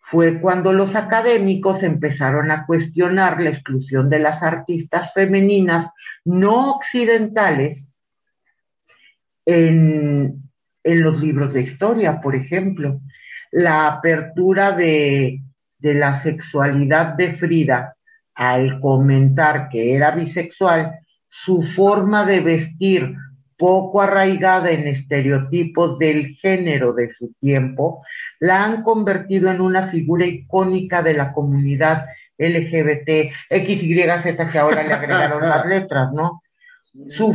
Fue cuando los académicos empezaron a cuestionar la exclusión de las artistas femeninas no occidentales en, en los libros de historia, por ejemplo. La apertura de de la sexualidad de Frida al comentar que era bisexual, su forma de vestir poco arraigada en estereotipos del género de su tiempo, la han convertido en una figura icónica de la comunidad LGBT, XYZ, que ahora le agregaron las (laughs) letras, ¿no? Su,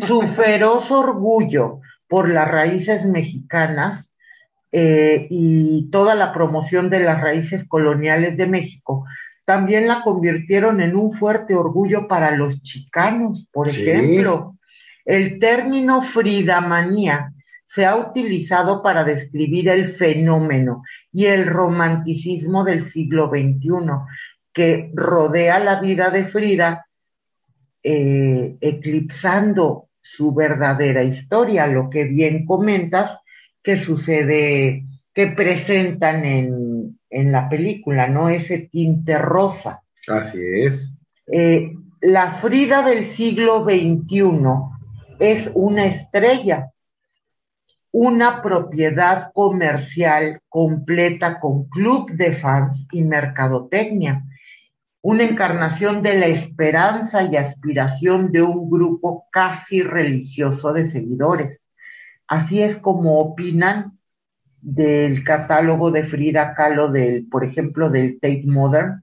su feroz orgullo por las raíces mexicanas eh, y toda la promoción de las raíces coloniales de México, también la convirtieron en un fuerte orgullo para los chicanos, por ejemplo. El término fridamanía se ha utilizado para describir el fenómeno y el romanticismo del siglo XXI que rodea la vida de Frida, eh, eclipsando su verdadera historia, lo que bien comentas, que sucede, que presentan en, la película, ¿no? Ese tinte rosa. Así es. Eh, la Frida del siglo XXI es una estrella, una propiedad comercial completa con club de fans y mercadotecnia, una encarnación de la esperanza y aspiración de un grupo casi religioso de seguidores. Así es como opinan del catálogo de Frida Kahlo, del, por ejemplo, del Tate Modern.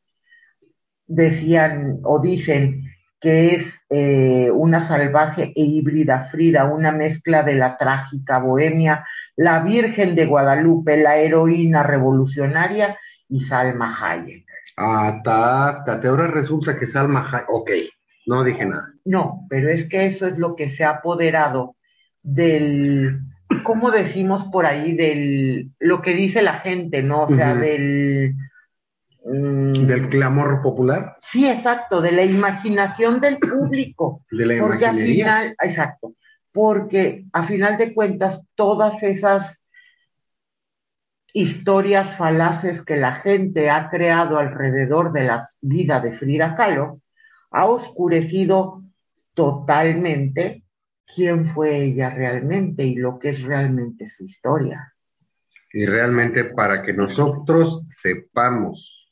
Decían o dicen que es eh, una salvaje e híbrida Frida, una mezcla de la trágica bohemia, la Virgen de Guadalupe, la heroína revolucionaria y Salma Hayek. Atáscate, ahora resulta que Salma Hayek, ok, no dije nada. No, pero es que eso es lo que se ha apoderado del, ¿cómo decimos por ahí? Del, lo que dice la gente, ¿no? O sea, del... Mm, ¿Del clamor popular? Sí, exacto, de la imaginación del público. De la porque al final, exacto, porque a final de cuentas todas esas historias falaces que la gente ha creado alrededor de la vida de Frida Kahlo ha oscurecido totalmente quién fue ella realmente y lo que es realmente su historia. Y realmente para que nosotros sepamos,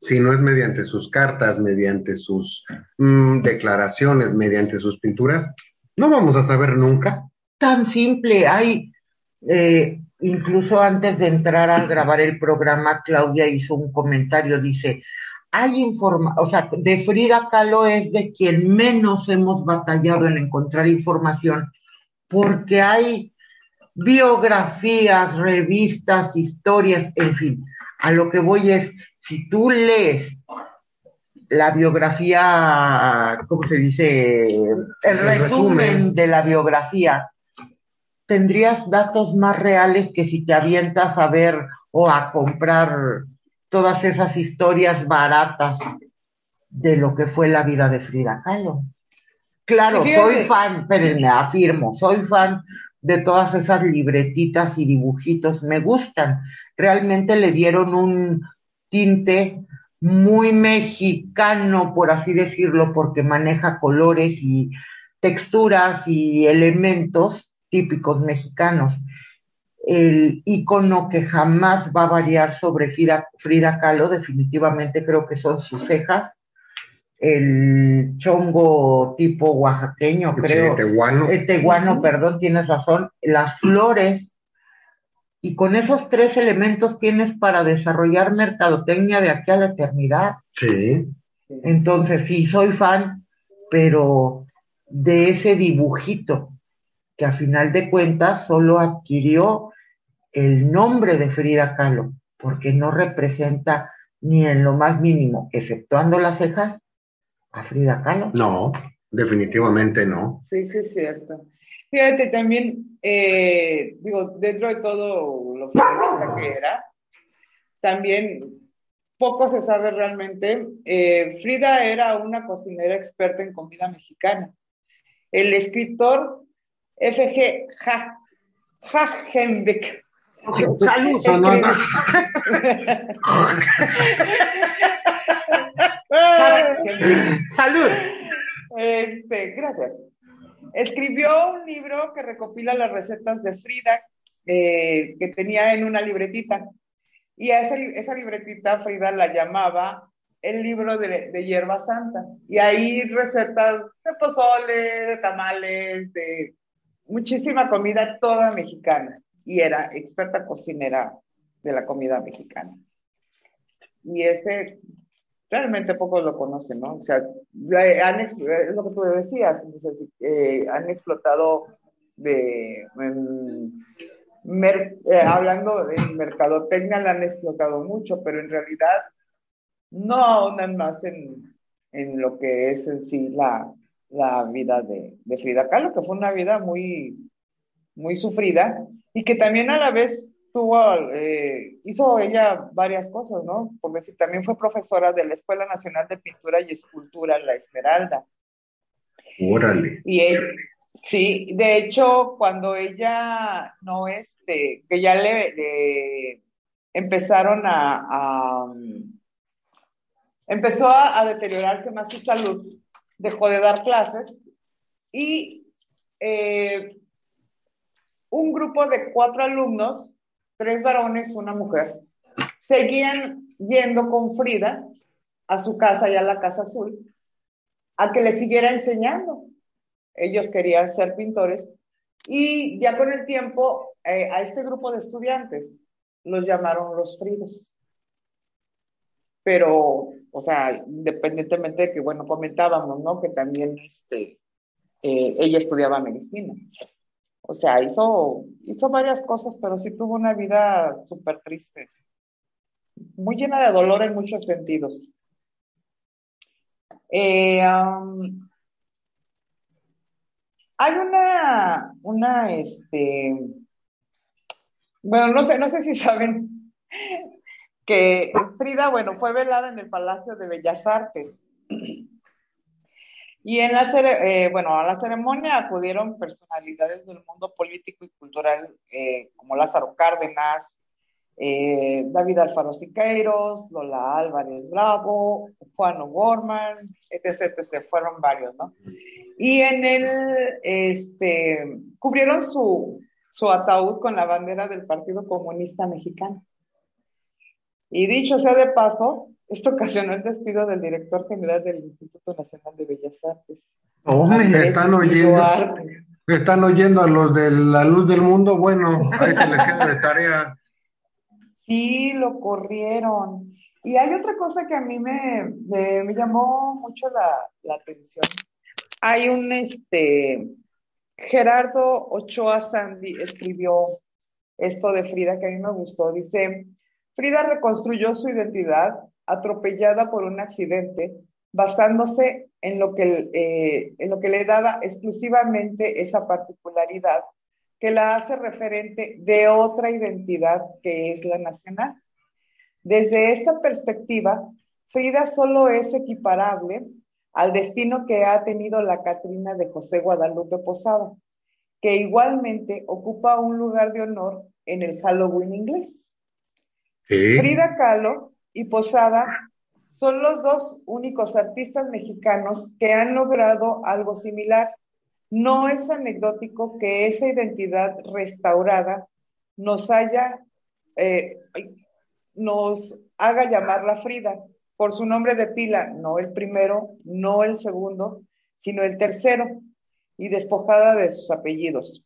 si no es mediante sus cartas, mediante sus mm, declaraciones, mediante sus pinturas, no vamos a saber nunca. Tan simple, hay, eh, incluso antes de entrar a grabar el programa, Claudia hizo un comentario, dice, hay información, o sea, de Frida Kahlo es de quien menos hemos batallado en encontrar información, porque hay biografías, revistas, historias, en fin. A lo que voy es, si tú lees la biografía, ¿cómo se dice? El, resumen de la biografía, tendrías datos más reales que si te avientas a ver o a comprar todas esas historias baratas de lo que fue la vida de Frida Kahlo. Claro, soy fan, pero me afirmo, soy fan de todas esas libretitas y dibujitos, me gustan. Realmente le dieron un tinte muy mexicano, por así decirlo, porque maneja colores y texturas y elementos típicos mexicanos. El icono que jamás va a variar sobre Frida, Frida Kahlo, definitivamente creo que son sus cejas, el chongo tipo oaxaqueño, creo. Sí, teguano. El teguano, perdón, tienes razón. Las flores. Y con esos tres elementos tienes para desarrollar mercadotecnia de aquí a la eternidad. Sí. Entonces, sí, soy fan, pero de ese dibujito que a final de cuentas solo adquirió el nombre de Frida Kahlo, porque no representa ni en lo más mínimo, exceptuando las cejas, a Frida Kahlo. No, definitivamente no. Sí, sí, es cierto. Fíjate, también, eh, digo, dentro de todo lo feminista que era, también poco se sabe realmente. Eh, Frida era una cocinera experta en comida mexicana. El escritor F.G. Hagenbeck. Salud, (laughs) Salud. Este, gracias. Escribió un libro que recopila las recetas de Frida eh, que tenía en una libretita. Y a esa, esa, libretita Frida la llamaba el libro de, de hierba santa. Y ahí recetas de pozole, de tamales, de muchísima comida toda mexicana y era experta cocinera de la comida mexicana. Y ese realmente pocos lo conocen, ¿no? O sea, han, es lo que tú decías, eh, han explotado de, eh, hablando de mercadotecnia, la han explotado mucho, pero en realidad no ahondan más en, en lo que es en sí la, la vida de, de, Frida Kahlo, que fue una vida muy, muy sufrida y que también a la vez tuvo, eh, hizo ella varias cosas, ¿no? Por decir, también fue profesora de la Escuela Nacional de Pintura y Escultura, La Esmeralda. Órale. Y sí, de hecho, cuando ella no, este, que ya le, empezaron a, a empezó a, a deteriorarse más su salud, dejó de dar clases y eh, un grupo de cuatro alumnos, tres varones, una mujer, seguían yendo con Frida a su casa y a la Casa Azul a que le siguiera enseñando. Ellos querían ser pintores y ya con el tiempo eh, a este grupo de estudiantes los llamaron los Fridos. Pero o sea, independientemente de que, bueno, comentábamos, ¿no? Que también este, eh, ella estudiaba medicina. O sea, hizo, hizo varias cosas, pero sí tuvo una vida súper triste, muy llena de dolor en muchos sentidos. Eh, hay una, una, este, bueno, no sé, no sé si (laughs) saben que Frida, bueno, fue velada en el Palacio de Bellas Artes. Y en la, eh, bueno, a la ceremonia acudieron personalidades del mundo político y cultural eh, como Lázaro Cárdenas, eh, David Alfaro Siqueiros, Lola Álvarez Bravo, Juan O'Gorman, etc, etc, fueron varios, ¿no? Y en el, este, cubrieron su, su ataúd con la bandera del Partido Comunista Mexicano. Y dicho sea de paso, esto ocasionó el despido del director general del Instituto Nacional de Bellas Artes. Oh, me están oyendo. Están oyendo a los de la luz del mundo, bueno, ahí se les queda de tarea. Sí, lo corrieron. Y hay otra cosa que a mí me, me, llamó mucho la, la, atención. Hay un, este, Gerardo Ochoa Sandy escribió esto de Frida que a mí me gustó. Dice, Frida reconstruyó su identidad atropellada por un accidente basándose en lo que, eh, en lo que le daba exclusivamente esa particularidad que la hace referente de otra identidad que es la nacional. Desde esta perspectiva, Frida solo es equiparable al destino que ha tenido la Catrina de José Guadalupe Posada, que igualmente ocupa un lugar de honor en el Halloween inglés. Frida Kahlo y Posada son los dos únicos artistas mexicanos que han logrado algo similar. No es anecdótico que esa identidad restaurada nos haya, eh, nos haga llamarla Frida por su nombre de pila, no el primero, no el segundo, sino el tercero, y despojada de sus apellidos.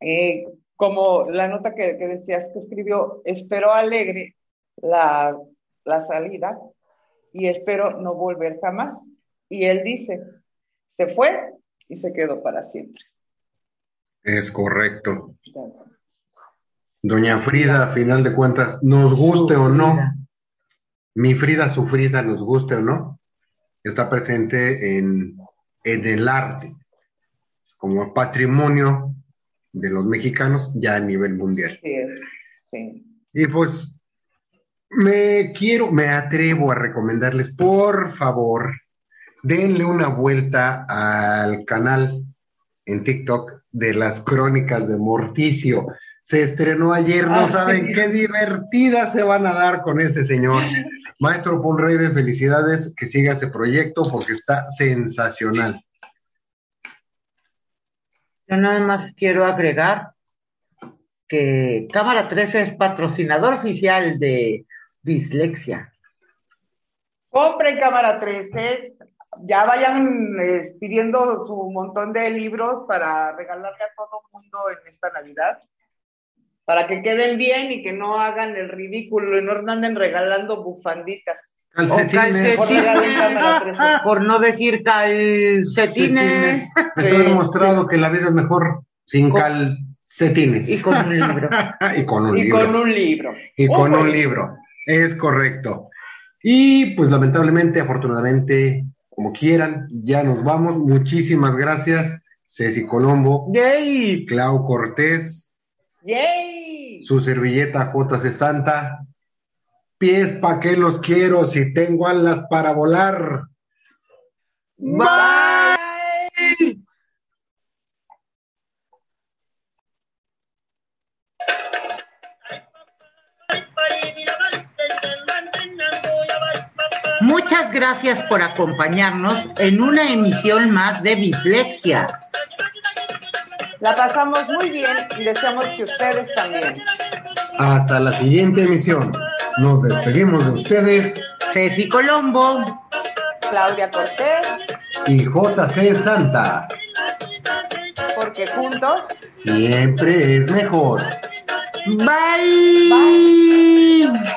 Eh, como la nota que, decías que escribió, espero alegre la, la salida, y espero no volver jamás. Y él dice, se fue y se quedó para siempre. Es correcto. Doña Frida, a final de cuentas, nos guste o no, mi Frida sufrida, nos guste o no, está presente en, en el arte como patrimonio de los mexicanos ya a nivel mundial. Sí, sí. Y pues me quiero, me atrevo a recomendarles, por favor, denle una vuelta al canal en TikTok de las crónicas de Morticio. Se estrenó ayer, no saben qué divertidas se van a dar con ese señor. Maestro Paul Raven, felicidades, que siga ese proyecto porque está sensacional. Yo nada más quiero agregar que Cámara 13 es patrocinador oficial de dislexia. Compren cámara 13, ya vayan eh, pidiendo su montón de libros para regalarle a todo el mundo en esta Navidad, para que queden bien y que no hagan el ridículo y no anden regalando bufanditas. Calcetines. (laughs) por no decir calcetines. Está demostrado que la vida es mejor sin calcetines. Y con un libro. (laughs) y con un y libro. Con un libro. Y con un libro. Es correcto. Y pues lamentablemente, afortunadamente, como quieran, ya nos vamos. Muchísimas gracias, Ceci Colombo. Yay. Clau Cortés. Yay. Su servilleta JC Santa. Pies, ¿pa' qué los quiero si tengo alas para volar? Bye. Muchas gracias por acompañarnos en una emisión más de Bislexia. La pasamos muy bien y deseamos que ustedes también. Hasta la siguiente emisión. Nos despedimos de ustedes. Ceci Colombo. Claudia Cortés. Y JC Santa. Porque juntos. Siempre es mejor. Bye. Bye.